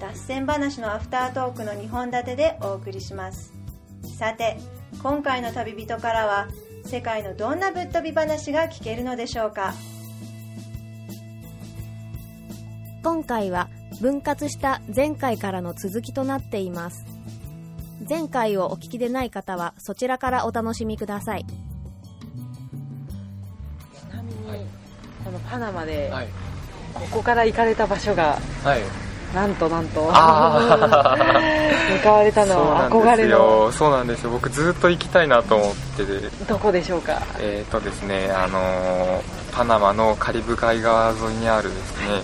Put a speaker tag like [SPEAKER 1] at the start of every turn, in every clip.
[SPEAKER 1] 脱線話のアフタートークの2本立てでお送りします。さて今回の旅人からは世界のどんなぶっ飛び話が聞けるのでしょうか？
[SPEAKER 2] 今回は分割した前回からの続きとなっています。前回をお聞きでない方はそちらからお楽しみください。
[SPEAKER 3] ちなみに、このパナマで、
[SPEAKER 4] はい。
[SPEAKER 3] ここから行かれた場所が
[SPEAKER 4] はい
[SPEAKER 3] なんとなんと。
[SPEAKER 4] あ
[SPEAKER 3] 向かわれたのは憧れの。
[SPEAKER 4] そうなんですよ。僕ずっと行きたいなと思ってて。
[SPEAKER 3] どこでしょうか？
[SPEAKER 4] えっ、とですねあのーパナマのカリブ海側沿いにあるですね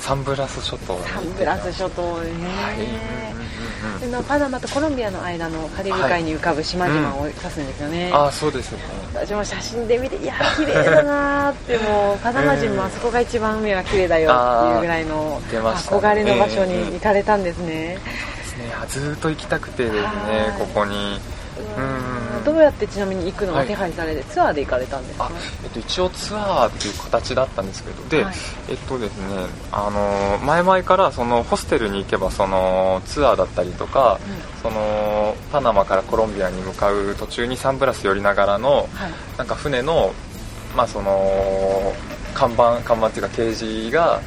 [SPEAKER 4] サンブラス諸島に
[SPEAKER 3] サンブラス諸島ね、
[SPEAKER 4] はい。うんうん。うん
[SPEAKER 3] そのパナマとコロンビアの間のカリブ海に浮かぶ島々を指すんですよね、
[SPEAKER 4] ああそうですよね。
[SPEAKER 3] 私も写真で見ていや 綺麗だなーってもうパナマ人もあそこが一番海は綺麗だよっていうぐらいの憧れの場所に行かれたんですね、
[SPEAKER 4] ですね。あずっと行きたくてですね
[SPEAKER 3] はい。
[SPEAKER 4] ここに。うん
[SPEAKER 3] どうやってちなみに行くのを
[SPEAKER 4] はい。
[SPEAKER 3] 手配されて、ツアーで行かれたんですか？
[SPEAKER 4] あえっと、一応ツアーっていう形だったんですけどで、
[SPEAKER 3] はい。
[SPEAKER 4] えっとですねあの前々からそのホステルに行けばそのツアーだったりとか、そのパナマからコロンビアに向かう途中にサンブラス寄りながらの
[SPEAKER 3] はい。
[SPEAKER 4] なんか船のまあその看板看板っていうか掲示が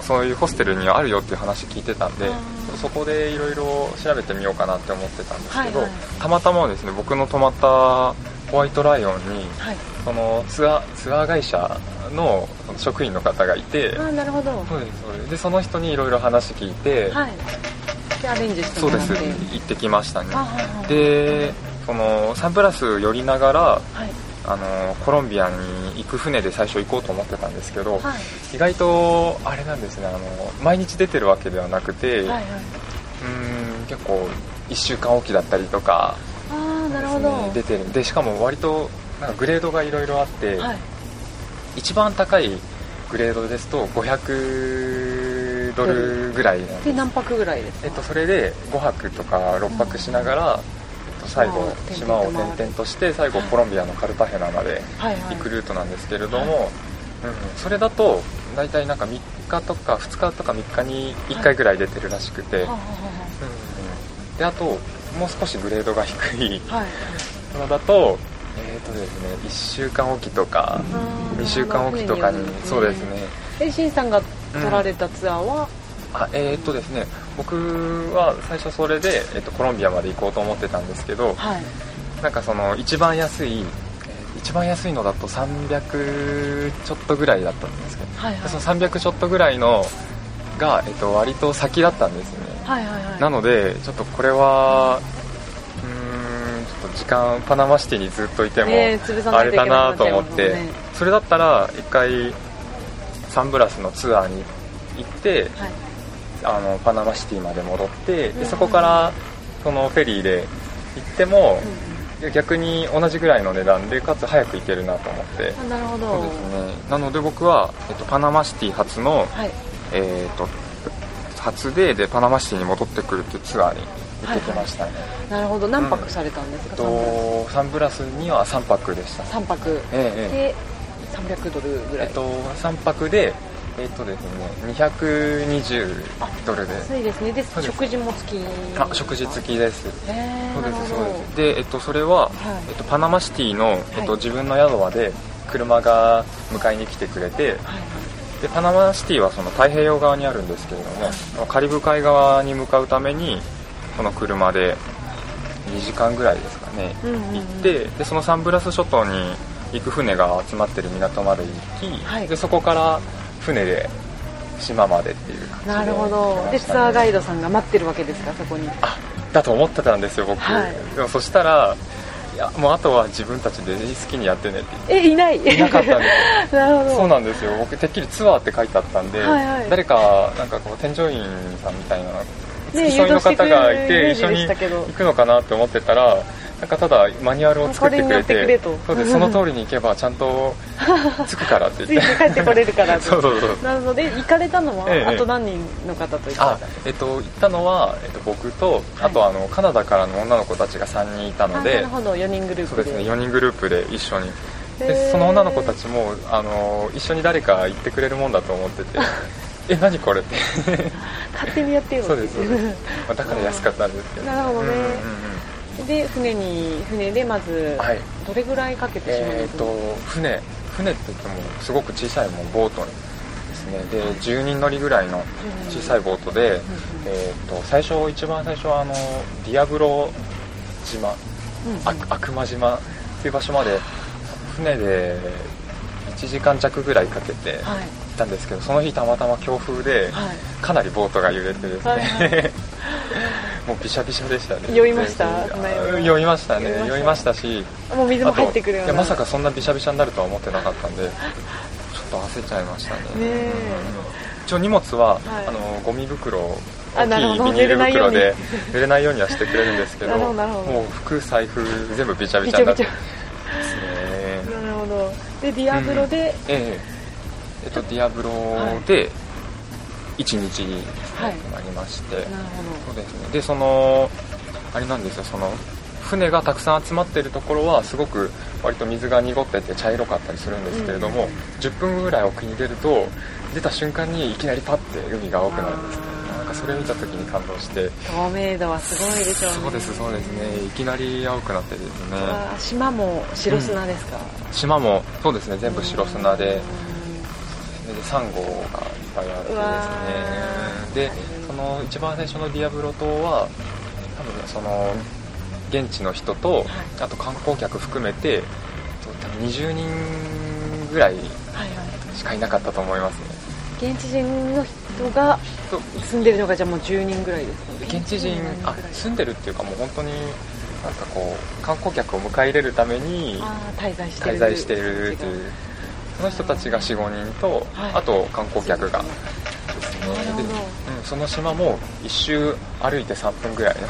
[SPEAKER 4] そういうホステルにはあるよっていう話聞いてたんで
[SPEAKER 3] あ
[SPEAKER 4] そこでいろいろ調べてみようかなって思ってたんですけど、
[SPEAKER 3] はいはい
[SPEAKER 4] たまたまですね僕の泊まったホワイトライオンに
[SPEAKER 3] はい。
[SPEAKER 4] そのツアーツアー会社の職員の方がいて
[SPEAKER 3] ああなるほど。
[SPEAKER 4] そうですそうです。でその人にいろいろ話聞いて、
[SPEAKER 3] はい。でアレンジして
[SPEAKER 4] そうです行ってきましたね。
[SPEAKER 3] あはいはい
[SPEAKER 4] でそのサンプラス寄りながら
[SPEAKER 3] はい
[SPEAKER 4] あのコロンビアに行く船で最初行こうと思ってたんですけど、
[SPEAKER 3] はい。
[SPEAKER 4] 意外とあれなんですねあの毎日出てるわけではなくて、
[SPEAKER 3] はいはい。う
[SPEAKER 4] ーん結構1週間おきだったりとか
[SPEAKER 3] ああなるほ
[SPEAKER 4] ですね
[SPEAKER 3] ど
[SPEAKER 4] 出てる。でしかも割となんかグレードがいろいろあって、
[SPEAKER 3] はい。
[SPEAKER 4] 一番高いグレードですと500ドルぐらいで
[SPEAKER 3] 何泊ぐらいですか？
[SPEAKER 4] えっと、それで5泊とか6泊しながら、と、最後島
[SPEAKER 3] 島を
[SPEAKER 4] を転々として最後コロンビアのカルタヘナまで行くルートなんですけれども、うん、それだと大体なんか3日とか2日とか3日に1回ぐらい出てるらしくて、うん、であともう少しグレードが低い
[SPEAKER 3] ははい。
[SPEAKER 4] のだとえっ、とですね1週間おきとか
[SPEAKER 3] あー。
[SPEAKER 4] 2週間おきとかにそうですね。
[SPEAKER 3] えしんさんが取られたツアーは、
[SPEAKER 4] あえーっとですね僕は最初それで、えっと、コロンビアまで行こうと思ってたんですけど
[SPEAKER 3] はい。
[SPEAKER 4] なんかその一番安い、えー一番安いのだと300ちょっとぐらいだったんですけど、
[SPEAKER 3] はいはい。
[SPEAKER 4] その300ちょっとぐらいのが、えっと、割と先だったんですね、
[SPEAKER 3] はいはいはい。
[SPEAKER 4] なのでちょっとこれはうーんちょっと時間パナマシティにずっといても、あれだなと思って、
[SPEAKER 3] ね。
[SPEAKER 4] それだったら一回サンブラスのツアーに行って、
[SPEAKER 3] はい
[SPEAKER 4] あのパナマシティまで戻って
[SPEAKER 3] うん。
[SPEAKER 4] でそこからそのフェリーで行っても、逆に同じぐらいの値段でかつ早く行けるなと思って。
[SPEAKER 3] あなるほど。
[SPEAKER 4] そうですね。なので僕は、えっと、パナマシティ初の、
[SPEAKER 3] はい。
[SPEAKER 4] えー、と初ででパナマシティに戻ってくるっていうツアーに行ってきましたね、
[SPEAKER 3] なるほど。何泊されたんですか、
[SPEAKER 4] えっとサンブラスには3泊でした、
[SPEAKER 3] 3泊。
[SPEAKER 4] えええ
[SPEAKER 3] で300ドルぐらい、
[SPEAKER 4] ええっと、3泊でえっとですね220ドルで。
[SPEAKER 3] 安いですね。で食事も付き。
[SPEAKER 4] あ食事付きです。そうですそうです。で、えっと、それは、
[SPEAKER 3] い。
[SPEAKER 4] えっと、パナマシティの、えっと
[SPEAKER 3] はい。
[SPEAKER 4] 自分の宿まで車が迎えに来てくれて
[SPEAKER 3] はい。
[SPEAKER 4] でパナマシティはその太平洋側にあるんですけれども、カリブ海側に向かうためにその車で2時間ぐらいですかね、
[SPEAKER 3] うんうんうん。
[SPEAKER 4] 行ってでそのサンブラス諸島に行く船が集まってる港まで行き、
[SPEAKER 3] はい。
[SPEAKER 4] でそこから船で島までっていう感じで。
[SPEAKER 3] なるほど。でツアーガイドさんが待ってるわけですかそこに。
[SPEAKER 4] あだと思ってたんですよ僕、
[SPEAKER 3] はい。
[SPEAKER 4] でもそしたらいやもうあとは自分たちで好きにやってねって。
[SPEAKER 3] えいない。
[SPEAKER 4] いなかったんです
[SPEAKER 3] なるほど。
[SPEAKER 4] そうなんですよ。僕てっきりツアーって書いてあったんで、
[SPEAKER 3] はいはい。
[SPEAKER 4] 誰かなんかこう添乗員さんみたいな付き添いの方がいて
[SPEAKER 3] ね
[SPEAKER 4] 一緒に行くのかなって思ってたらなんかただマニュアルを作ってくれ
[SPEAKER 3] て
[SPEAKER 4] そうです。その通りに行けばちゃんと 着くからって言って。
[SPEAKER 3] て帰ってこれるからと。
[SPEAKER 4] そうそうそう。
[SPEAKER 3] なので行かれたのは、
[SPEAKER 4] ええ
[SPEAKER 3] あと何人の方と行か
[SPEAKER 4] あ
[SPEAKER 3] れた
[SPEAKER 4] えっと行ったのは、えっと、僕とあとあのカナダからの女の子たちが3人いたの
[SPEAKER 3] あな
[SPEAKER 4] で
[SPEAKER 3] るほど。4人グループで。
[SPEAKER 4] そうですね。4人グループで一緒に。でその女の子たちもあの一緒に誰か行ってくれるもんだと思ってて え何これって。
[SPEAKER 3] 勝手にやってよ
[SPEAKER 4] そうですそうです。まあだから安かったんですけど。
[SPEAKER 3] なるほどね。
[SPEAKER 4] うんうんうん
[SPEAKER 3] で船に船でまず
[SPEAKER 4] はい。
[SPEAKER 3] どれぐらいかけてしまうん
[SPEAKER 4] えー、
[SPEAKER 3] ですか、
[SPEAKER 4] と船船って言ってもすごく小さいもうボートですね。で10人乗りぐらいの小さいボートで、えー、と最初一番最初はあのディアブロ島、悪魔島っていう場所まで船で1時間弱ぐらいかけて行
[SPEAKER 3] はい。
[SPEAKER 4] ったんですけどその日たまたま強風で
[SPEAKER 3] はい。
[SPEAKER 4] かなりボートが揺れてですね、
[SPEAKER 3] はいはい
[SPEAKER 4] もうびしゃびしゃでしたね。
[SPEAKER 3] 酔いました？
[SPEAKER 4] 酔いましたね。
[SPEAKER 3] 酔いました？
[SPEAKER 4] し
[SPEAKER 3] もう水も入ってくるような。
[SPEAKER 4] まさかそんなびしゃびしゃになるとは思ってなかったんでちょっと焦っちゃいましたね。一応荷物は、
[SPEAKER 3] はい。
[SPEAKER 4] あのゴミ袋大きいビニール袋で
[SPEAKER 3] 濡れないよ
[SPEAKER 4] うに。はしてくれるんですけどもう服財布全部びちゃびちゃになって
[SPEAKER 3] びちゃ
[SPEAKER 4] ますね
[SPEAKER 3] なるほど。でディアブロで、
[SPEAKER 4] ええ。えっとディアブロで1日
[SPEAKER 3] はい。
[SPEAKER 4] なりまして、
[SPEAKER 3] なる
[SPEAKER 4] そうですね。でそのあれなんですよ。その船がたくさん集まってるところはすごく割と水が濁ってて茶色かったりするんですけれども、10分ぐらい沖に出ると出た瞬間にいきなりパッて海が青くなるんです。ねなんかそれを見た時に感動して。
[SPEAKER 3] 透明度はすごいでしょうね。
[SPEAKER 4] そうですそうですね。いきなり青くなってですね。
[SPEAKER 3] あ島も白砂ですか、
[SPEAKER 4] 島もそうですね。全部白砂で。でサンゴがいっぱいあってですねでその一番最初のディアブロ島は多分その現地の人とあと観光客含めて多分20人ぐらいしかいなかったと思いますね。
[SPEAKER 3] 現地人の人が住んでるのがじゃあもう10人ぐらいですか
[SPEAKER 4] 現地人あ住んでるっていうかもう本当になんかこう観光客を迎え入れるために
[SPEAKER 3] 滞在してる
[SPEAKER 4] 滞在しているという。その人たちが45人と、
[SPEAKER 3] はい。
[SPEAKER 4] あと観光客がですねその島も一周歩いて3分ぐらいの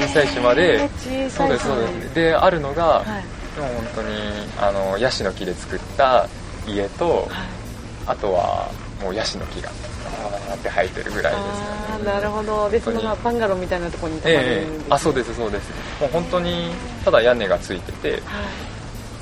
[SPEAKER 4] 小さい島でそうですそうです。であるのが、
[SPEAKER 3] はい。
[SPEAKER 4] でも本当にあのヤシの木で作った家と
[SPEAKER 3] はい。
[SPEAKER 4] あとはもうヤシの木がバーって生えてるぐらいです
[SPEAKER 3] あーなるほど。でそのまあバンガローみたいなところに泊まるん
[SPEAKER 4] ええ
[SPEAKER 3] ですね
[SPEAKER 4] あそうですそうです。もう本当にただ屋根がついてて
[SPEAKER 3] は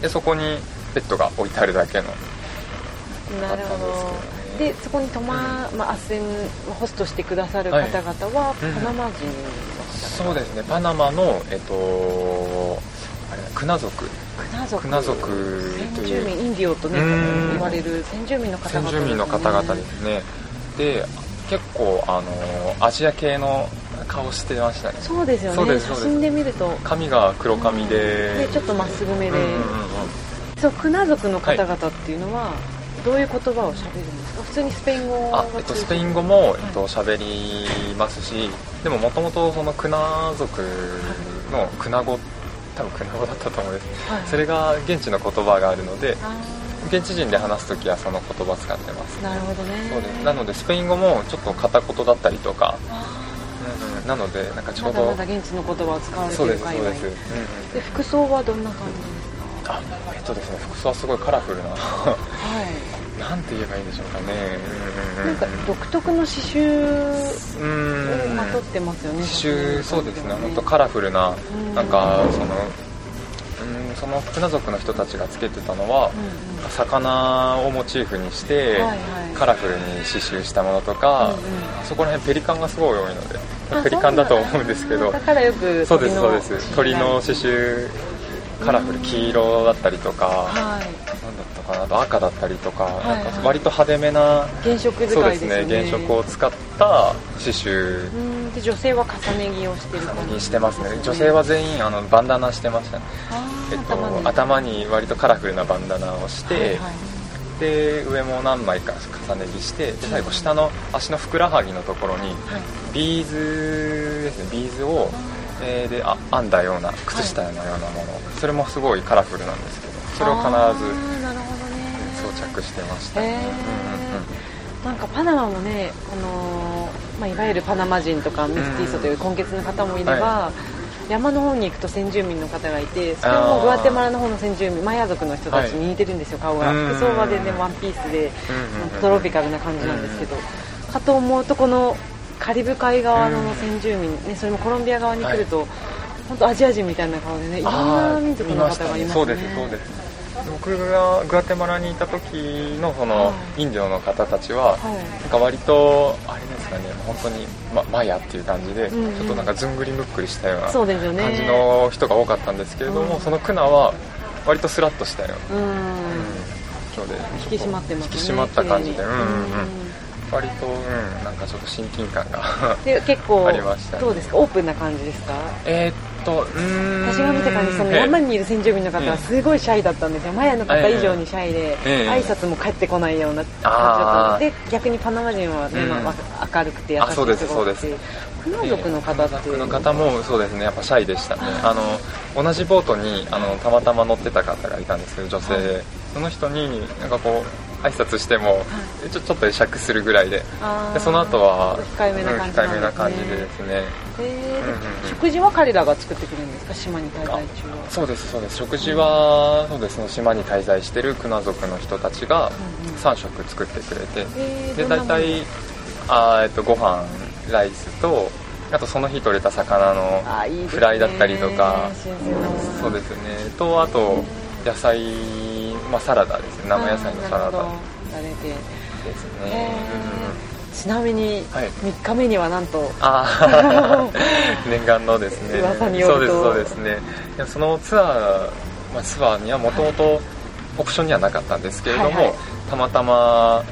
[SPEAKER 4] でそこにベッドが置いてあるだけの
[SPEAKER 3] いなるほど。
[SPEAKER 4] あったんですけど。ね
[SPEAKER 3] でそこに泊ま、まあ、斡旋ホストしてくださる方々は
[SPEAKER 4] うん
[SPEAKER 3] パナマ人の方
[SPEAKER 4] そうですね。パナマのえっとあれクナ族。
[SPEAKER 3] クナ族。
[SPEAKER 4] クナ族と
[SPEAKER 3] 先
[SPEAKER 4] いう。
[SPEAKER 3] 住民インディオとね
[SPEAKER 4] うん。
[SPEAKER 3] 言われる先住民の方々
[SPEAKER 4] 先住民の方々ですね。で結構あのアジア系の顔してましたね。
[SPEAKER 3] そうですよね。写真で見ると。
[SPEAKER 4] 髪が黒髪で。
[SPEAKER 3] でちょっとまっすぐめで、
[SPEAKER 4] うんうんうんうん。
[SPEAKER 3] そうクナ族の方々っていうのは、どういう言葉を喋るんですか？普通にスペイン語が
[SPEAKER 4] あ、えっと、スペイン語も、えっと、喋りますしでももともとそのクナ族のクナ語多分クナ語だったと思うんです。
[SPEAKER 3] はい。
[SPEAKER 4] それが現地の言葉があるので
[SPEAKER 3] あ
[SPEAKER 4] 現地人で話す時はその言葉使ってます。
[SPEAKER 3] ーなるほどね。
[SPEAKER 4] そうです。なのでスペイン語もちょっと片言だったりとか、なのでなんかちょうど
[SPEAKER 3] ーまだまだ現地の言葉を使われて
[SPEAKER 4] そうですそうです、うんうん。
[SPEAKER 3] で服装はどんな感じですか？
[SPEAKER 4] あえっとですね服装はすごいカラフルな。
[SPEAKER 3] はい。
[SPEAKER 4] なんて言えばいいんでしょうかね。
[SPEAKER 3] なんか独特の刺繍
[SPEAKER 4] うん。
[SPEAKER 3] をまとってますよね
[SPEAKER 4] 刺繍そうですね。本当
[SPEAKER 3] か
[SPEAKER 4] カラフルな
[SPEAKER 3] うん。
[SPEAKER 4] なんかそのうんその船族の人たちがつけてたのは
[SPEAKER 3] うんうん。
[SPEAKER 4] 魚をモチーフにして
[SPEAKER 3] はいはい。
[SPEAKER 4] カラフルに刺繍したものとか、
[SPEAKER 3] うんうん。
[SPEAKER 4] そこら辺ペリカンがすごい多いので
[SPEAKER 3] あ
[SPEAKER 4] ペリカンだと思うんですけど。
[SPEAKER 3] だ。からよく
[SPEAKER 4] そうですそうです。鳥の
[SPEAKER 3] 刺
[SPEAKER 4] 刺繍カラフル黄色だったりとか
[SPEAKER 3] はい。
[SPEAKER 4] なんだったかなあと赤だったりとか,、
[SPEAKER 3] いはい。
[SPEAKER 4] なんか割と派手めな
[SPEAKER 3] 原色使
[SPEAKER 4] そうで
[SPEAKER 3] いですね
[SPEAKER 4] ね原色を使った刺繍
[SPEAKER 3] うん。で女性は重ね着をしてる感じ。
[SPEAKER 4] にしてますね。女性は全員あのバンダナしてましたね、えっと、
[SPEAKER 3] 頭に。
[SPEAKER 4] 頭に割とカラフルなバンダナをして、
[SPEAKER 3] はいはい。
[SPEAKER 4] で上も何枚か重ね着してで最後下の足のふくらはぎのところに
[SPEAKER 3] はい。
[SPEAKER 4] ビーズですね。ビーズを、えーであ編んだような靴下のようなもの、それもすごいカラフルなんですけどそれを必ず装着してました。ね、
[SPEAKER 3] へー。
[SPEAKER 4] うんうんうん。
[SPEAKER 3] なんかパナマもね、あのーまあ、いわゆるパナマ人とかメスティーソという混血の方もいれば、
[SPEAKER 4] は
[SPEAKER 3] 山の方に行くと先住民の方がいてそれもグアテマラの方の先住民マヤ族の人たちに似てるんですよ、顔が。
[SPEAKER 4] うん
[SPEAKER 3] 服装は全然ワンピースでトロピカルな感じなんですけど。かと思うとこのカリブ海側の先住民、ね、それもコロンビア側に来ると、本当アジア人みたいな顔でねいろんな民族の方がいますね。
[SPEAKER 4] そうですそうです。僕がグアテマラにいた時のその
[SPEAKER 3] はい。
[SPEAKER 4] インディオの方たちは、
[SPEAKER 3] はい。
[SPEAKER 4] なんか割とあれですかね本当に、ま、マヤっていう感じで、ちょっとなんかずんぐりむっくりしたような感じの人が多かったんですけれども、
[SPEAKER 3] うん。
[SPEAKER 4] そのクナは割とスラッとしたような、
[SPEAKER 3] うん。
[SPEAKER 4] ので
[SPEAKER 3] 引き締まってますね。
[SPEAKER 4] 引き締まった感じで、うん。うんうん。割と、うん、なんかちょっと親近感が
[SPEAKER 3] で結構
[SPEAKER 4] ありましたね。
[SPEAKER 3] どうですか？オープンな感じですか？
[SPEAKER 4] えーっと
[SPEAKER 3] 私が見た感じその
[SPEAKER 4] ええ。
[SPEAKER 3] 山にいる先住民の方はすごいシャイだったんですよ。マヤの方以上にシャイで
[SPEAKER 4] ええ。
[SPEAKER 3] 挨拶も返ってこないような感じだったので逆にパナマ人はね、
[SPEAKER 4] うん。
[SPEAKER 3] まあ明るくて優し
[SPEAKER 4] ですそうです。
[SPEAKER 3] クナ族の方って
[SPEAKER 4] 族の方もそうですね。やっぱシャイでしたね。あの同じボートにあのたまたま乗ってた方がいたんですけど女性で、その人になんかこう挨拶しても、ちょちょっと会釈するぐらいで。でその後は
[SPEAKER 3] 控えめな感じ
[SPEAKER 4] うん控えめな感じで
[SPEAKER 3] で
[SPEAKER 4] ですね。
[SPEAKER 3] えー。
[SPEAKER 4] うんうんうん。
[SPEAKER 3] 食事は彼らが作ってくれるんですか？島に滞在中は。
[SPEAKER 4] そうですそうです。食事はそうですね。島に滞在してるクナ族の人たちが
[SPEAKER 3] うんうん。
[SPEAKER 4] 3食作ってくれて、
[SPEAKER 3] えー
[SPEAKER 4] で大
[SPEAKER 3] どんなもの？
[SPEAKER 4] 体あー、えっと、ご飯ライスとあとその日取れた魚のフライだったりとか。
[SPEAKER 3] 新鮮なもの
[SPEAKER 4] そうですね。とあと野菜、まあ、サラダですね。生野菜のサラダ。です
[SPEAKER 3] へ
[SPEAKER 4] ね
[SPEAKER 3] ー。ちなみに
[SPEAKER 4] はい。
[SPEAKER 3] 3日目にはなんと。
[SPEAKER 4] ああ 念願のですね。
[SPEAKER 3] 噂によ
[SPEAKER 4] そうですそうですね。そのツアー、まあ、ツアーにはもともとオプションにはなかったんですけれども、
[SPEAKER 3] はいはい。
[SPEAKER 4] たまたま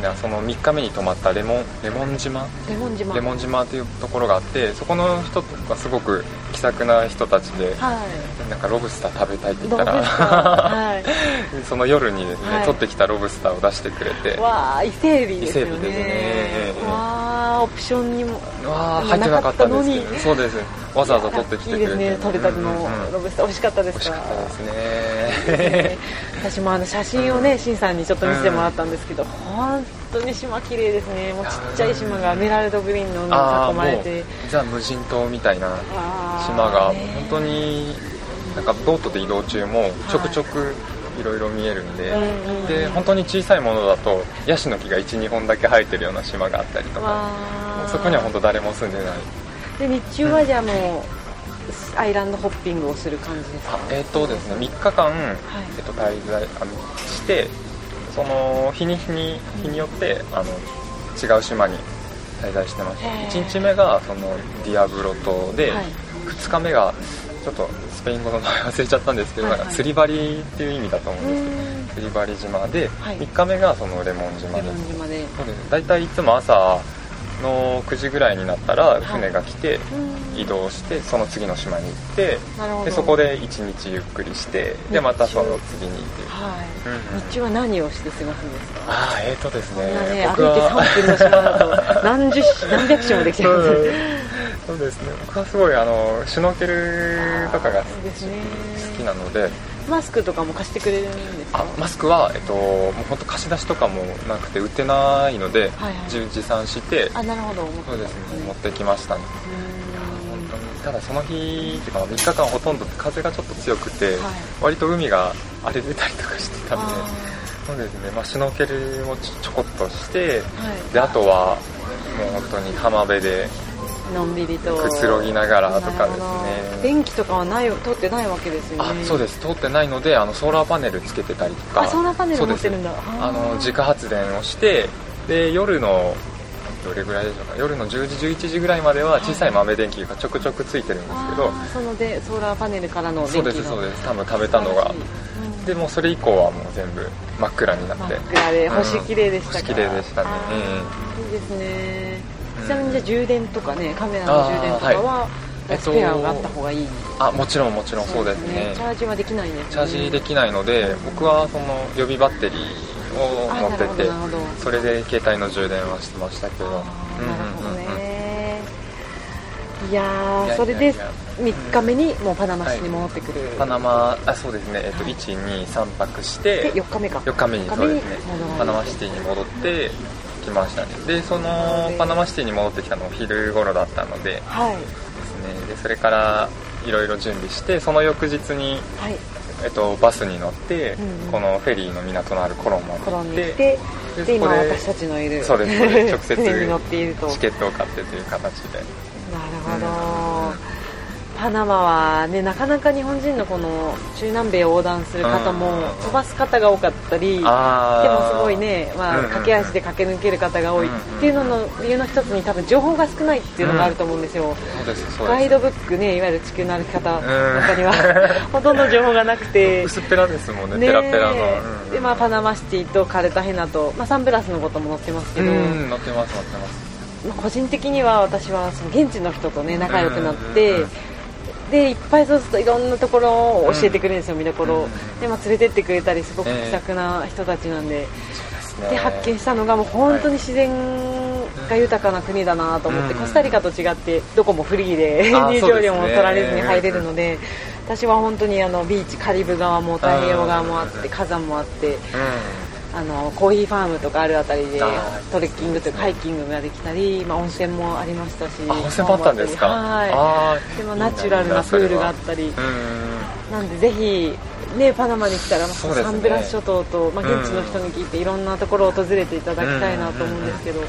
[SPEAKER 4] ですね。その3日目に泊まったレモンレモン島？
[SPEAKER 3] レモン島。
[SPEAKER 4] レモン島というところがあってそこの人がすごく気さくな人たちで
[SPEAKER 3] はい。
[SPEAKER 4] なんかロブスター食べたいって言ったら
[SPEAKER 3] はい。
[SPEAKER 4] その夜にですね、
[SPEAKER 3] はい。
[SPEAKER 4] 取ってきたロブスターを出してくれて。わ
[SPEAKER 3] わあ伊勢海老ですよね。
[SPEAKER 4] 伊勢海老ですね
[SPEAKER 3] オプションにも
[SPEAKER 4] あ入ってなかった
[SPEAKER 3] のに。
[SPEAKER 4] どそうです。わざわざ取ってきてくれて。
[SPEAKER 3] いいですね取れたてのロブスター美味しかったですか。
[SPEAKER 4] 美味しかったです
[SPEAKER 3] ね。
[SPEAKER 4] ね
[SPEAKER 3] 私もあの写真をね、しん。さんにちょっと見せてもらったんですけど、本当に島綺麗ですね。もうちっちゃい島がエメラルドグリーンの海に囲まれて。
[SPEAKER 4] ザ無人島みたいな島が
[SPEAKER 3] ね
[SPEAKER 4] 本当になんかボートで移動中もちょくちょくいろいろ見えるんで、
[SPEAKER 3] うんうん
[SPEAKER 4] で本当に小さいものだとヤシの木が12本だけ生えてるような島があったりとかそこには本当誰も住んでない。
[SPEAKER 3] で日中はじゃあもう、アイランドホッピングをする感じですか？
[SPEAKER 4] あえっ、とですね3日間、えっと滞在あのしてその日に日に日によってあの違う島に滞在してました。
[SPEAKER 3] へー。
[SPEAKER 4] 1日目がそのディアブロ島で、
[SPEAKER 3] はい。
[SPEAKER 4] 2日目がちょっとスペイン語の名前忘れちゃったんですけど、
[SPEAKER 3] はいはい。
[SPEAKER 4] 釣り針っていう意味だと思うんですけど
[SPEAKER 3] うん。
[SPEAKER 4] 釣り針島で、
[SPEAKER 3] はい。
[SPEAKER 4] 3日目がそのレモン島です。
[SPEAKER 3] ン島で。
[SPEAKER 4] そうです。大体いつも朝の9時ぐらいになったら
[SPEAKER 3] い。
[SPEAKER 4] 船が来て移動してその次の島に行ってでそこで1日ゆっくりしてでまたその次にっていう
[SPEAKER 3] はい、
[SPEAKER 4] うんうん。
[SPEAKER 3] 日中は何をして過ごすんですか？
[SPEAKER 4] ああえーとですね。
[SPEAKER 3] ね、歩いて3分の島だと何十種何百種もできちゃうんです
[SPEAKER 4] そうですね。僕はすごいあのシュノーケルとかが好きなので。
[SPEAKER 3] マスクとかも貸してくれるんですか？
[SPEAKER 4] あマスクは、えっと、もう本当貸し出しとかもなくて売ってないので、
[SPEAKER 3] はいはい。
[SPEAKER 4] 自持参して
[SPEAKER 3] あなるほど。
[SPEAKER 4] そうですね。持ってきましたね。ただその日っていうか3日間ほとんど風がちょっと強くて、
[SPEAKER 3] はい。
[SPEAKER 4] 割と海が荒れてたりとかしてたんで
[SPEAKER 3] あ
[SPEAKER 4] そうですね、まあ、シュノーケルもちょこっとして
[SPEAKER 3] ーはい。
[SPEAKER 4] であとはもう本当に浜辺で
[SPEAKER 3] のんびりと。
[SPEAKER 4] くつろぎながらとかですね。
[SPEAKER 3] 電気とかはない通ってないわけですよね。
[SPEAKER 4] あそうです。通ってないのであのソーラーパネルつけてたりとか。
[SPEAKER 3] あソーラーパネル
[SPEAKER 4] そうです。
[SPEAKER 3] 持ってるんだ。
[SPEAKER 4] あの自家発電をしてで夜のどれぐらいでしょうか。夜の10時11時ぐらいまでは小さい豆電気がちょくちょくついてるんですけど。
[SPEAKER 3] そのでソーラーパネルからの
[SPEAKER 4] そう
[SPEAKER 3] 電気が
[SPEAKER 4] ですそうです。多分食べたのが
[SPEAKER 3] うん。
[SPEAKER 4] でもうそれ以降はもう全部真っ暗になって。
[SPEAKER 3] 真っ暗で星綺麗でしたか。
[SPEAKER 4] 星綺麗でしたね。
[SPEAKER 3] あーいいですね。
[SPEAKER 4] うん
[SPEAKER 3] ちなみにじゃあ充電とかねカメラの充電とかは
[SPEAKER 4] えっと
[SPEAKER 3] スペアがあった方がいい。
[SPEAKER 4] あもちろんもちろんそうですね。
[SPEAKER 3] チャージはできないんで。すね
[SPEAKER 4] チャージできないので僕はその予備バッテリーを
[SPEAKER 3] あ
[SPEAKER 4] 持っててそれで携帯の充電はしてましたけど。
[SPEAKER 3] なるほどね。いやそれで
[SPEAKER 4] いや
[SPEAKER 3] 3日目にもうパナマ市に戻ってくる、
[SPEAKER 4] パナマあそうですね、えっと、123泊して
[SPEAKER 3] で4日目か。
[SPEAKER 4] 4日目に
[SPEAKER 3] 4
[SPEAKER 4] そうですね。パナマシティに戻って来ましたね。でそのパナマシティに戻ってきたのも昼頃だったので
[SPEAKER 3] はい。
[SPEAKER 4] ですね。でそれからいろいろ準備してその翌日に、
[SPEAKER 3] はい。
[SPEAKER 4] えっと、バスに乗って、
[SPEAKER 3] うんうん。
[SPEAKER 4] このフェリーの港のあるコロンまで
[SPEAKER 3] コロン
[SPEAKER 4] 行って
[SPEAKER 3] で今
[SPEAKER 4] でそこで
[SPEAKER 3] 私たちのいる
[SPEAKER 4] そうですそうです。直接
[SPEAKER 3] 船に乗っていると。
[SPEAKER 4] チケットを買ってという形で。
[SPEAKER 3] なるほど、パナマはねなかなか日本人のこの中南米を横断する方も
[SPEAKER 4] うん
[SPEAKER 3] 飛ばす方が多かったり、でもすごいね、まあ駆け足で駆け抜ける方が多い。っていうのの理由の一つに多分情報が少ないっていうのがあると思うんですよ、ガイドブックねいわゆる地球の歩き方の中には
[SPEAKER 4] うん
[SPEAKER 3] ほとんど情報がなくて。
[SPEAKER 4] 薄っぺらですもんね
[SPEAKER 3] ね
[SPEAKER 4] ペラペラの、うん。
[SPEAKER 3] でまあ、パナマシティとカルタヘナと、まあ、サンブラスのことも載ってますけど、
[SPEAKER 4] うん乗ってます乗ってます。
[SPEAKER 3] まあ個人的には私はその現地の人とね仲良くなって、でいっぱいそうするといろんなところを教えてくれるんですよ、見どころを、でまあ、連れてってくれたりすごく気さくな人たちなんで,、
[SPEAKER 4] そうで
[SPEAKER 3] 発見したのがもう本当に自然が豊かな国だなと思って、
[SPEAKER 4] うん。
[SPEAKER 3] コスタリカと違ってどこもフリーで入場料も取られずに入れるので私は本当にあのビーチカリブ側も太平洋側もあって火山もあって
[SPEAKER 4] う
[SPEAKER 3] あのコーヒーファームとかあるあたりでトレッキングというかハイキングができたり、まあ、温泉もありましたし
[SPEAKER 4] 温泉もあったんですか？
[SPEAKER 3] はい。でもナチュラルなプールがあったり。
[SPEAKER 4] うん。
[SPEAKER 3] なんでぜひねパナマに来たら、
[SPEAKER 4] ね。
[SPEAKER 3] サンブラス諸島と、まあ、
[SPEAKER 4] うん。
[SPEAKER 3] 現地の人に聞いていろんなところを訪れていただきたいなと思うんですけど、
[SPEAKER 4] そう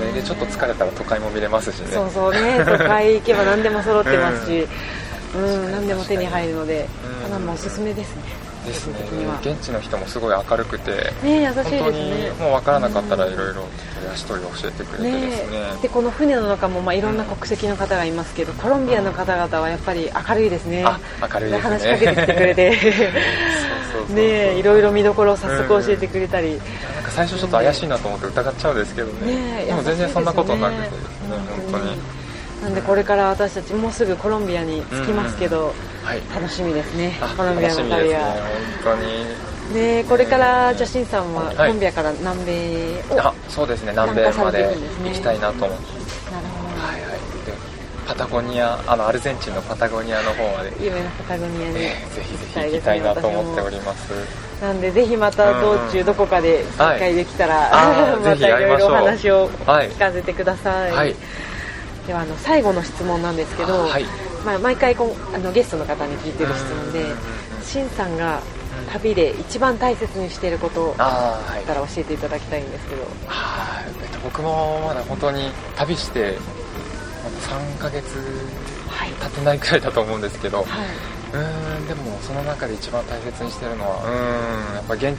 [SPEAKER 4] ですね。でちょっと疲れたら都会も見れますしね。
[SPEAKER 3] そうそうね。都会行けば何でも揃ってますし、うん何でも手に入るので、
[SPEAKER 4] うん。
[SPEAKER 3] パナマおすすめですね
[SPEAKER 4] ですね。現地の人もすごい明るくて
[SPEAKER 3] ね優しいです
[SPEAKER 4] 本当に
[SPEAKER 3] ね
[SPEAKER 4] もう分からなかったらいろいろ足取り教えてくれてですね。
[SPEAKER 3] でこの船の中もまあいろんな国籍の方がいますけどコロンビアの方々はやっぱり明るいですね。
[SPEAKER 4] あ明るいですね。
[SPEAKER 3] 話しかけてきてくれて。ねいろいろ見どころを早速教えてくれたり、
[SPEAKER 4] なんか最初ちょっと怪しいなと思って疑っちゃうんですけどね。
[SPEAKER 3] ね
[SPEAKER 4] でも全然そんなことなくてですね本当に。
[SPEAKER 3] なんでこれから私たちもうすぐコロンビアに着きますけど、
[SPEAKER 4] はい。
[SPEAKER 3] 楽しみですね。
[SPEAKER 4] あ
[SPEAKER 3] コロンビアの旅は
[SPEAKER 4] 本当に。
[SPEAKER 3] ねこれからじゃあしんさんは
[SPEAKER 4] はい。
[SPEAKER 3] コロンビアから南米を、
[SPEAKER 4] あそうですね。南米まで行きたいなと思って。
[SPEAKER 3] なるほ
[SPEAKER 4] はいはい。でパタゴニアあのアルゼンチンのパタゴニアの方まで、
[SPEAKER 3] ど有名なパタゴニアに
[SPEAKER 4] えーぜひぜひ行き
[SPEAKER 3] たい
[SPEAKER 4] なと思っております。
[SPEAKER 3] なんでぜひまた道中どこかで再会できたら、
[SPEAKER 4] はい
[SPEAKER 3] また
[SPEAKER 4] い
[SPEAKER 3] ろいろお話を
[SPEAKER 4] はい。
[SPEAKER 3] 聞かせてください、
[SPEAKER 4] はい
[SPEAKER 3] ではあの最後の質問なんですけど、
[SPEAKER 4] はい。
[SPEAKER 3] まあ、毎回こうあのゲストの方に聞いてる質問でしんさんが旅で一番大切にしていること
[SPEAKER 4] あ
[SPEAKER 3] ったら教えていただきたいんですけど。
[SPEAKER 4] はい。えっと僕もまだ本当に旅してまだ3ヶ月
[SPEAKER 3] はい。
[SPEAKER 4] 経ってないくらいだと思うんですけど
[SPEAKER 3] は
[SPEAKER 4] うーんでもその中で一番大切にしてるのはうーんやっぱ現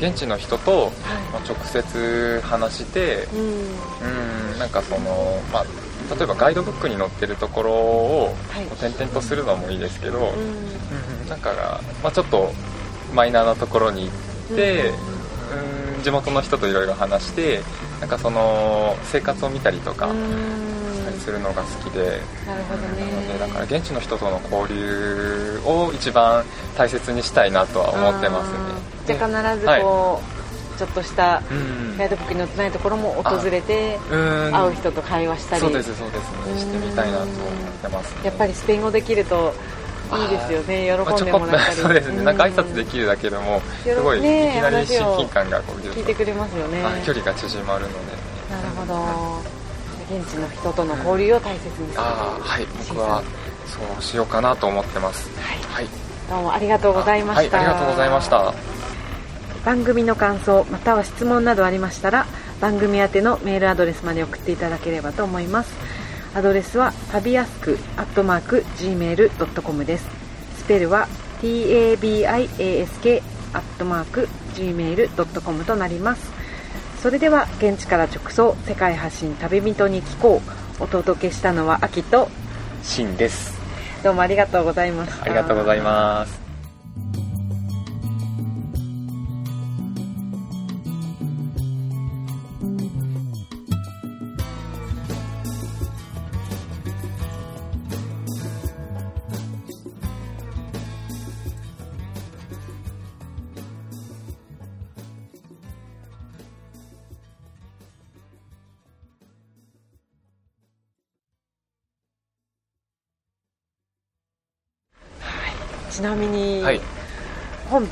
[SPEAKER 4] 現地の人と、まあ、直接話して
[SPEAKER 3] い、うん。
[SPEAKER 4] うんなんかその、まあ、例えばガイドブックに載ってるところを転々とするのもいいですけど、
[SPEAKER 3] うん。
[SPEAKER 4] うんなんかが、まあ、ちょっとマイナーなところに行って、うん。地元の人といろいろ話してなんかその生活を見たりとか
[SPEAKER 3] うん。
[SPEAKER 4] するのが好きで、
[SPEAKER 3] なるほど
[SPEAKER 4] なので
[SPEAKER 3] ね
[SPEAKER 4] だから現地の人との交流を一番大切にしたいなとは思ってますね。
[SPEAKER 3] じゃあ必ずこう、ちょっとした
[SPEAKER 4] うん。
[SPEAKER 3] ガイドブックに載ってないところも訪れて
[SPEAKER 4] うん。
[SPEAKER 3] 会う人と会話したり。
[SPEAKER 4] そうですそうです。ねしてみたいなと思ってます。ね
[SPEAKER 3] やっぱりスペイン語できるといいですよね。
[SPEAKER 4] まあ
[SPEAKER 3] 喜んでもらったり、
[SPEAKER 4] そうですね、なんか挨拶で
[SPEAKER 3] る
[SPEAKER 4] きるだけでも
[SPEAKER 3] うん
[SPEAKER 4] すごいいき
[SPEAKER 3] ね
[SPEAKER 4] なり親近感がこう
[SPEAKER 3] 聞いてくれますよね
[SPEAKER 4] あ距離が縮まるので。
[SPEAKER 3] なるほど。現地の人との交流を大切にする
[SPEAKER 4] ああはい。僕はそうしようかなと思ってます。はい、
[SPEAKER 3] どうもありがとうございました、
[SPEAKER 4] はいありがとうございました
[SPEAKER 3] 番組の感想または質問などありましたら番組宛てのメールアドレスまで送っていただければと思います。アドレスは旅やすくアットマーク Gmail.com です。スペルは tabiask アットマーク Gmail.com となります。それでは現地から直送世界発信旅人に聞こう。お届けしたのは秋と
[SPEAKER 4] シンです。
[SPEAKER 3] どうもありがとうございました。
[SPEAKER 4] ありがとうございます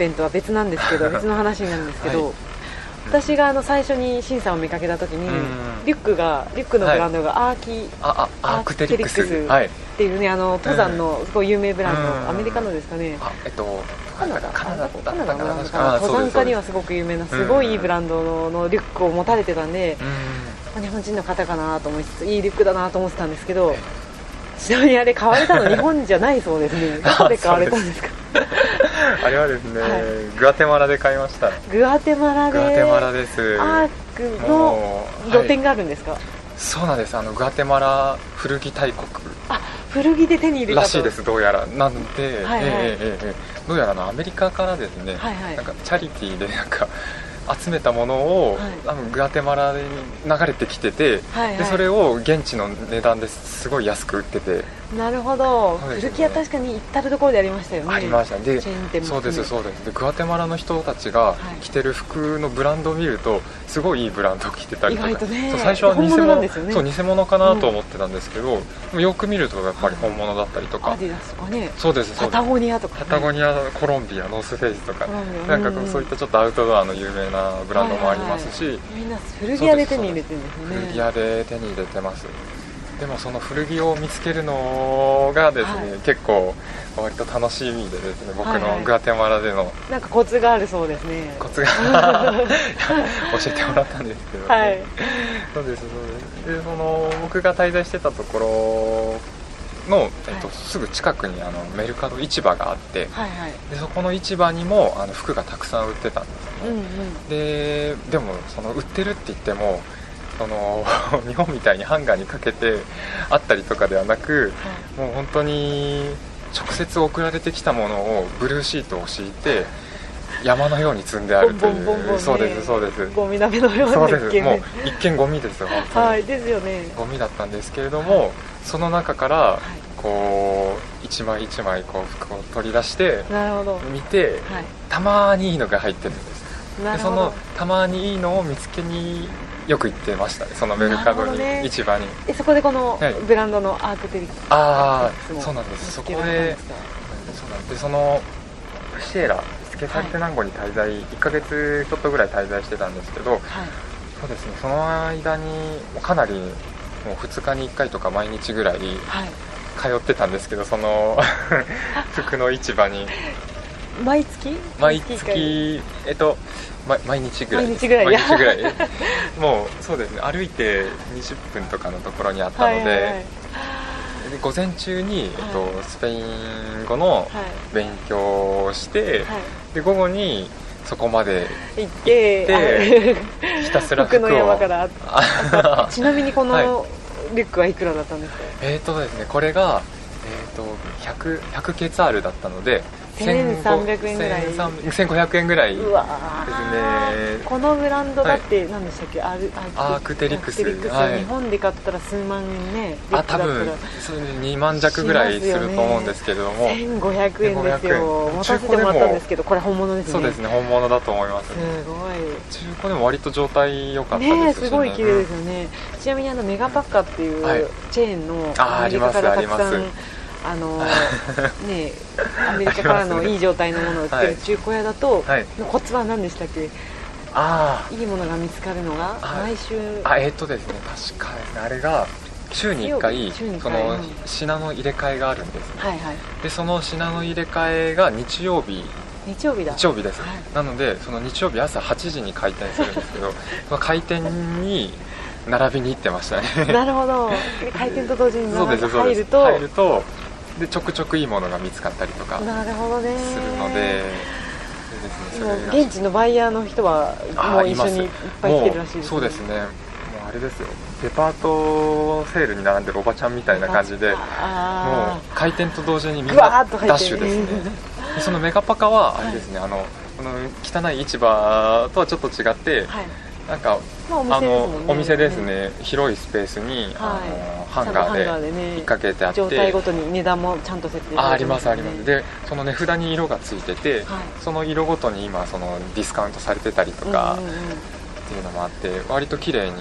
[SPEAKER 3] 編とは別なんですけど別の話になるんですけど、
[SPEAKER 4] はい
[SPEAKER 3] 私があの最初にシンさんを見かけた時に、リュックがリュックのブランドがアーキ、
[SPEAKER 4] ああアークテリックス
[SPEAKER 3] アークテリックスっていうねあの登山のすごい有名ブランド、
[SPEAKER 4] うん
[SPEAKER 3] アメリカのですかね、
[SPEAKER 4] あえっと
[SPEAKER 3] カナダ
[SPEAKER 4] カナダだった
[SPEAKER 3] カナダ
[SPEAKER 4] かな
[SPEAKER 3] 登山家にはすごく有名なすごいいいブランドのリュックを持たれてたんで、
[SPEAKER 4] うん
[SPEAKER 3] ま日本人の方かなと思いつついいリュックだなと思ってたんですけどちなみにあれ買われたの日本じゃないそうですねどこで買われたんですか
[SPEAKER 4] あれはですね、
[SPEAKER 3] はい。
[SPEAKER 4] グアテマラで買いました。
[SPEAKER 3] グアテマラで
[SPEAKER 4] グアテマラです。
[SPEAKER 3] アークの露店
[SPEAKER 4] はい。
[SPEAKER 3] があるんですか、
[SPEAKER 4] そうなんです。あのグアテマラ古着大国。
[SPEAKER 3] あ古着で手に入れたと。
[SPEAKER 4] らしいですどうやら。なんで、
[SPEAKER 3] はいはい。
[SPEAKER 4] ええええええ。どうやらあのアメリカからですね、
[SPEAKER 3] はいはい。
[SPEAKER 4] なんかチャリティーでなんか集めたものを、
[SPEAKER 3] はい。
[SPEAKER 4] あのグアテマラに流れてきてて、
[SPEAKER 3] はいはい。
[SPEAKER 4] でそれを現地の値段ですごい安く売ってて、
[SPEAKER 3] なるほど、
[SPEAKER 4] ね
[SPEAKER 3] 古着は確かに至る所でありましたよね。
[SPEAKER 4] ありました。ねでそうですそうです。でグアテマラの人たちが
[SPEAKER 3] はい。
[SPEAKER 4] 着てる服のブランドを見るとすごいいいブランドを着てたりとか。
[SPEAKER 3] 意外とね
[SPEAKER 4] そう最初は偽
[SPEAKER 3] 本物ね。
[SPEAKER 4] そう偽物かなと思ってたんですけど、でもよく見るとやっぱり本物だったりとか、
[SPEAKER 3] アディダスとかね。
[SPEAKER 4] そうですそうです。
[SPEAKER 3] パタゴニアとか、ね、
[SPEAKER 4] パタゴニアコロンビアノースフェイスとか、
[SPEAKER 3] コロンビア
[SPEAKER 4] なんかそういったちょっとアウトドアの有名なブランドもありますし、
[SPEAKER 3] みんな古着屋で手に入れてるんですよね。
[SPEAKER 4] 古着屋で手に入れてますでもその古着を見つけるのがですね、
[SPEAKER 3] はい。
[SPEAKER 4] 結構割と楽しみでですね僕
[SPEAKER 3] はいはい。
[SPEAKER 4] のグアテマラでの。
[SPEAKER 3] なんかコツがあるそうですね。
[SPEAKER 4] コツが。教えてもらったんですけど、ね
[SPEAKER 3] はい。
[SPEAKER 4] そうですそうです。でその僕が滞在してたところの、えっと
[SPEAKER 3] はい。
[SPEAKER 4] すぐ近くにあのメルカド市場があって
[SPEAKER 3] はいはい。
[SPEAKER 4] でそこの市場にもあの服がたくさん売ってたんですね、
[SPEAKER 3] うんうん。
[SPEAKER 4] ででもその売ってるって言ってもその 日本みたいにハンガーにかけてあったりとかではなくもう本当に直接送られてきたものをブルーシートを敷いて山のように積んであるという。そうですそうです。
[SPEAKER 3] ゴミ鍋のよう
[SPEAKER 4] そう
[SPEAKER 3] な一見
[SPEAKER 4] ですもう一見ゴミですよ本当に、
[SPEAKER 3] はいですよね。
[SPEAKER 4] ゴミだったんですけれどもその中からこう一枚一枚こう服を取り出して
[SPEAKER 3] なるほど。
[SPEAKER 4] 見て
[SPEAKER 3] はい。
[SPEAKER 4] たまにいいのが入ってるんです。でそのたまにいいのを見つけによく行ってましたねそのメルカドに、
[SPEAKER 3] ね。
[SPEAKER 4] 市場に。
[SPEAKER 3] えそこでこの
[SPEAKER 4] はい。
[SPEAKER 3] ブランドのアークテリックス
[SPEAKER 4] ああそうなんです。そこでそうなんです。でそのシエラスケサルテナンゴに滞在、1ヶ月ちょっとぐらい滞在してたんですけど
[SPEAKER 3] はい。
[SPEAKER 4] そうですねその間にかなりもう2日に1回とか毎日ぐらい
[SPEAKER 3] はい。
[SPEAKER 4] 通ってたんですけどその 服の市場に
[SPEAKER 3] 毎月？
[SPEAKER 4] 毎月。えっとま毎日ぐらい。
[SPEAKER 3] 毎日ぐらい。
[SPEAKER 4] 毎日ぐらい。もうそうですね。歩いて20分とかのところにあったので,、
[SPEAKER 3] はいはいはい。
[SPEAKER 4] で午前中に、えっと
[SPEAKER 3] は
[SPEAKER 4] スペイン語の
[SPEAKER 3] はい。
[SPEAKER 4] 勉強をして、
[SPEAKER 3] は
[SPEAKER 4] で午後にそこまで
[SPEAKER 3] い行って
[SPEAKER 4] でひたすら服を
[SPEAKER 3] 服の山から。
[SPEAKER 4] あ
[SPEAKER 3] ちなみにこ
[SPEAKER 4] はい。
[SPEAKER 3] のリュックはいくらだったんですか？
[SPEAKER 4] えっとですねこれが、えー、と 100, 100ケツァールだったので
[SPEAKER 3] 1300円ぐらい。
[SPEAKER 4] 1500円ぐらいですね。
[SPEAKER 3] ー。このブランドだって何でしたっけ、アル
[SPEAKER 4] アークテリクス。
[SPEAKER 3] 日本で買ったら数万ねリュックだったら。
[SPEAKER 4] あ多分それで2万弱ぐらいすると思うんですけれども、
[SPEAKER 3] 1500円ですよ。
[SPEAKER 4] 1500円。
[SPEAKER 3] 持たせてもらったんですけどこれ本物ですね。
[SPEAKER 4] そうですね本物だと思います
[SPEAKER 3] すご
[SPEAKER 4] 中古でも割と状態良かった
[SPEAKER 3] いね。
[SPEAKER 4] ですし
[SPEAKER 3] すごい綺麗ですよね、ちなみにあのメガパッカっていう
[SPEAKER 4] はい。
[SPEAKER 3] チェーンのアメリカから
[SPEAKER 4] あります
[SPEAKER 3] たくさんあの ねアメリカからのいい状態のものを売って
[SPEAKER 4] はい
[SPEAKER 3] る中古屋だと、
[SPEAKER 4] はい。
[SPEAKER 3] のコツは何でしたっけ？
[SPEAKER 4] あ
[SPEAKER 3] いいものが見つかるのが
[SPEAKER 4] はい。
[SPEAKER 3] 毎週。
[SPEAKER 4] ああえっ、とですね確かですねあれが週に1回その品の入れ替えがあるんですね。
[SPEAKER 3] はいはい。
[SPEAKER 4] でその品の入れ替えが日曜日。
[SPEAKER 3] 日曜日だ。
[SPEAKER 4] 日曜日です、
[SPEAKER 3] はい。
[SPEAKER 4] なのでその日曜日朝8時に開店するんですけど その開店に並びに行ってましたね。
[SPEAKER 3] なるほど。で開店と同時に入ると
[SPEAKER 4] 入るとでちょくちょくいいものが見つかったりとかする
[SPEAKER 3] なるほどね。
[SPEAKER 4] のででですね
[SPEAKER 3] も
[SPEAKER 4] それ
[SPEAKER 3] 現地のバイヤーの人は
[SPEAKER 4] あ
[SPEAKER 3] もう一緒にいっぱい来てるらしいです、
[SPEAKER 4] もうそうですね。もうあれですよ。デパートセールに並んでるおばちゃんみたいな感じでもう
[SPEAKER 3] あ
[SPEAKER 4] 開店と同時にみんなダッシュですね。でそのメガパカはあれですね、あのこの汚い市場とはちょっと違って、
[SPEAKER 3] はい
[SPEAKER 4] なんか
[SPEAKER 3] まあお店ね。
[SPEAKER 4] のお店ですね。広いスペースに、あのハンガーで引っ掛けてあって。
[SPEAKER 3] 状態ごとに値段もちゃんと設定
[SPEAKER 4] あありますあります。でその値札に色がついてて、
[SPEAKER 3] はい。
[SPEAKER 4] その色ごとに今そのディスカウントされてたりとか
[SPEAKER 3] うんうんうん。
[SPEAKER 4] っていうのもあって割と綺麗に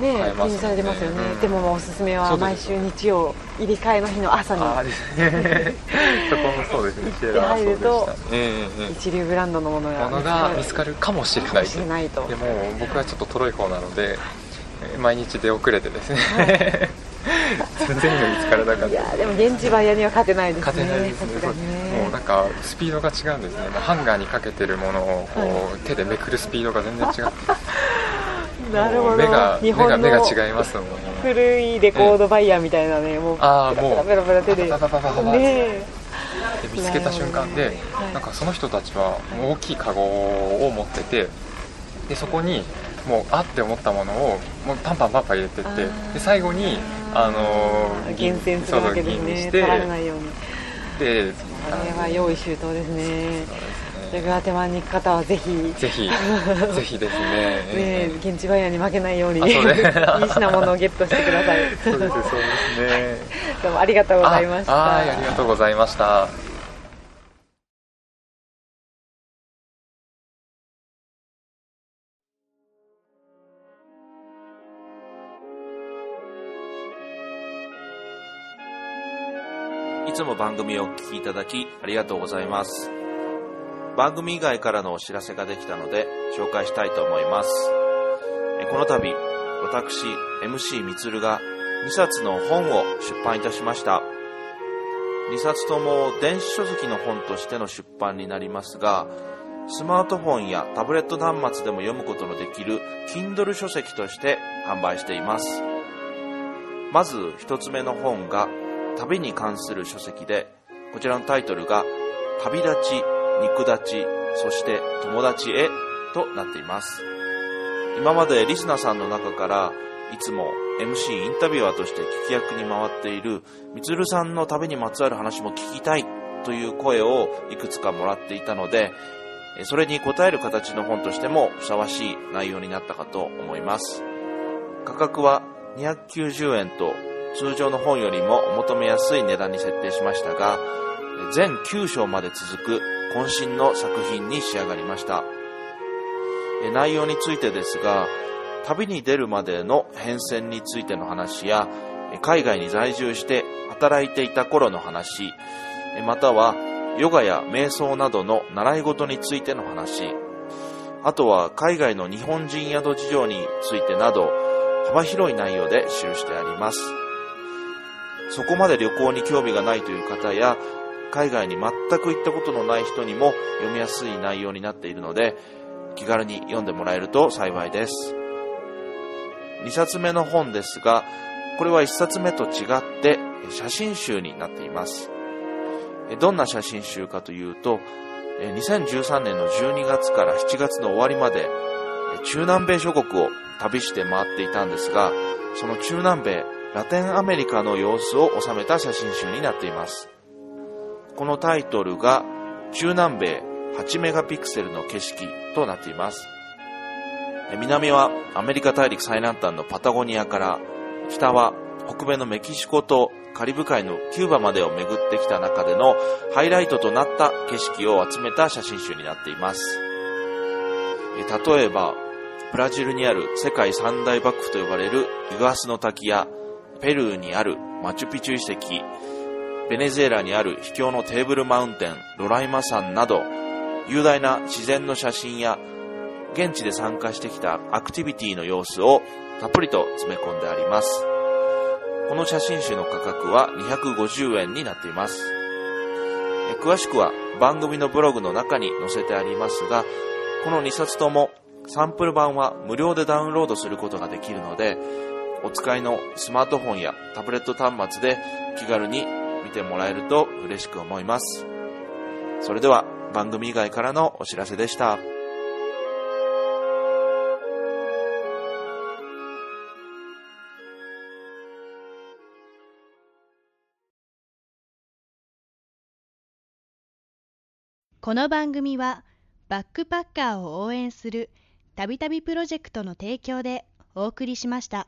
[SPEAKER 3] ね
[SPEAKER 4] 買えます
[SPEAKER 3] 展示されてますよね、
[SPEAKER 4] うん。
[SPEAKER 3] でもまあおすすめは毎週日曜入れ替えの日の朝に。
[SPEAKER 4] ああですね。そこもそうですね。シェラはそうでした。ねええええ。
[SPEAKER 3] 一流ブランドのものが
[SPEAKER 4] 見つかるかもしれない。
[SPEAKER 3] しれないと。
[SPEAKER 4] でも僕はちょっととろい方なので、えー毎日出遅れてですね、全然い。いの見つからなかった。
[SPEAKER 3] いやーでも現地バイヤーには勝てないですね。
[SPEAKER 4] 勝てないですね。
[SPEAKER 3] ね。
[SPEAKER 4] もうなんかスピードが違うんですね。ハンガーにかけてるものをこう、
[SPEAKER 3] は
[SPEAKER 4] 手でめくるスピードが全然違って
[SPEAKER 3] なるほど。
[SPEAKER 4] 目が
[SPEAKER 3] 日本の
[SPEAKER 4] 目が目が違いますもん
[SPEAKER 3] 古いレコードバイヤーみたいなね、もう
[SPEAKER 4] あーもう。
[SPEAKER 3] ペラペラ手でねえ。
[SPEAKER 4] で見つけた瞬間で、
[SPEAKER 3] はい。
[SPEAKER 4] なんかその人たちは大きいカゴを持っててでそこにもうあって思ったものをもうパンパンパンパン入れてってで最後に、あの
[SPEAKER 3] 厳選するわけですね。取られないように。
[SPEAKER 4] で
[SPEAKER 3] あれは用意周到ですね
[SPEAKER 4] そうですね
[SPEAKER 3] でグアテマラに行く方はぜひ。
[SPEAKER 4] ぜひ。ぜひですね。
[SPEAKER 3] ね
[SPEAKER 4] ええ
[SPEAKER 3] 現地バイヤーに負けないように いい品物をゲットしてください。
[SPEAKER 4] そうですそうですね。
[SPEAKER 3] どうもありがとうございました。
[SPEAKER 4] ありがとうございました。
[SPEAKER 5] いつも番組をお聞きいただきありがとうございます。番組以外からのお知らせができたので紹介したいと思います。この度、私、MC みつるが2冊の本を出版いたしました。2冊とも電子書籍の本としての出版になりますが、スマートフォンやタブレット端末でも読むことのできる Kindle 書籍として販売しています。まず一つ目の本が旅に関する書籍で、こちらのタイトルが、旅立ち、肉立ち、そして友達へとなっています。今までリスナーさんの中から、いつも MC インタビュアーとして聞き役に回っている、みつるさんの旅にまつわる話も聞きたいという声をいくつかもらっていたので、それに応える形の本としてもふさわしい内容になったかと思います。価格は290円と通常の本よりもお求めやすい値段に設定しましたが、全9章まで続く渾身の作品に仕上がりました。内容についてですが、旅に出るまでの変遷についての話や、海外に在住して働いていた頃の話、またはヨガや瞑想などの習い事についての話、あとは海外の日本人宿事情についてなど、幅広い内容で記してあります。そこまで旅行に興味がないという方や、海外に全く行ったことのない人にも読みやすい内容になっているので、気軽に読んでもらえると幸いです。2冊目の本ですが、これは1冊目と違って写真集になっています。どんな写真集かというと、2013年の12月から7月の終わりまで、中南米諸国を旅して回っていたんですが、その中南米、ラテンアメリカの様子を収めた写真集になっています。このタイトルが、中南米8メガピクセルの景色となっています。南はアメリカ大陸最南端のパタゴニアから、北は北米のメキシコとカリブ海のキューバまでを巡ってきた中でのハイライトとなった景色を集めた写真集になっています。例えば、ブラジルにある世界三大瀑布と呼ばれるイグアスの滝や、ペルーにあるマチュピチュ遺跡、ベネズエラにある秘境のテーブルマウンテン、ロライマ山など、雄大な自然の写真や、現地で参加してきたアクティビティの様子をたっぷりと詰め込んであります。この写真集の価格は250円になっています。詳しくは番組のブログの中に載せてありますが、この2冊ともサンプル版は無料でダウンロードすることができるので、お使いのスマートフォンやタブレット端末で気軽に見てもらえると嬉しく思います。それでは番組以外からのお知らせでした。
[SPEAKER 6] この番組はバックパッカーを応援するたびたびプロジェクトの提供でお送りしました。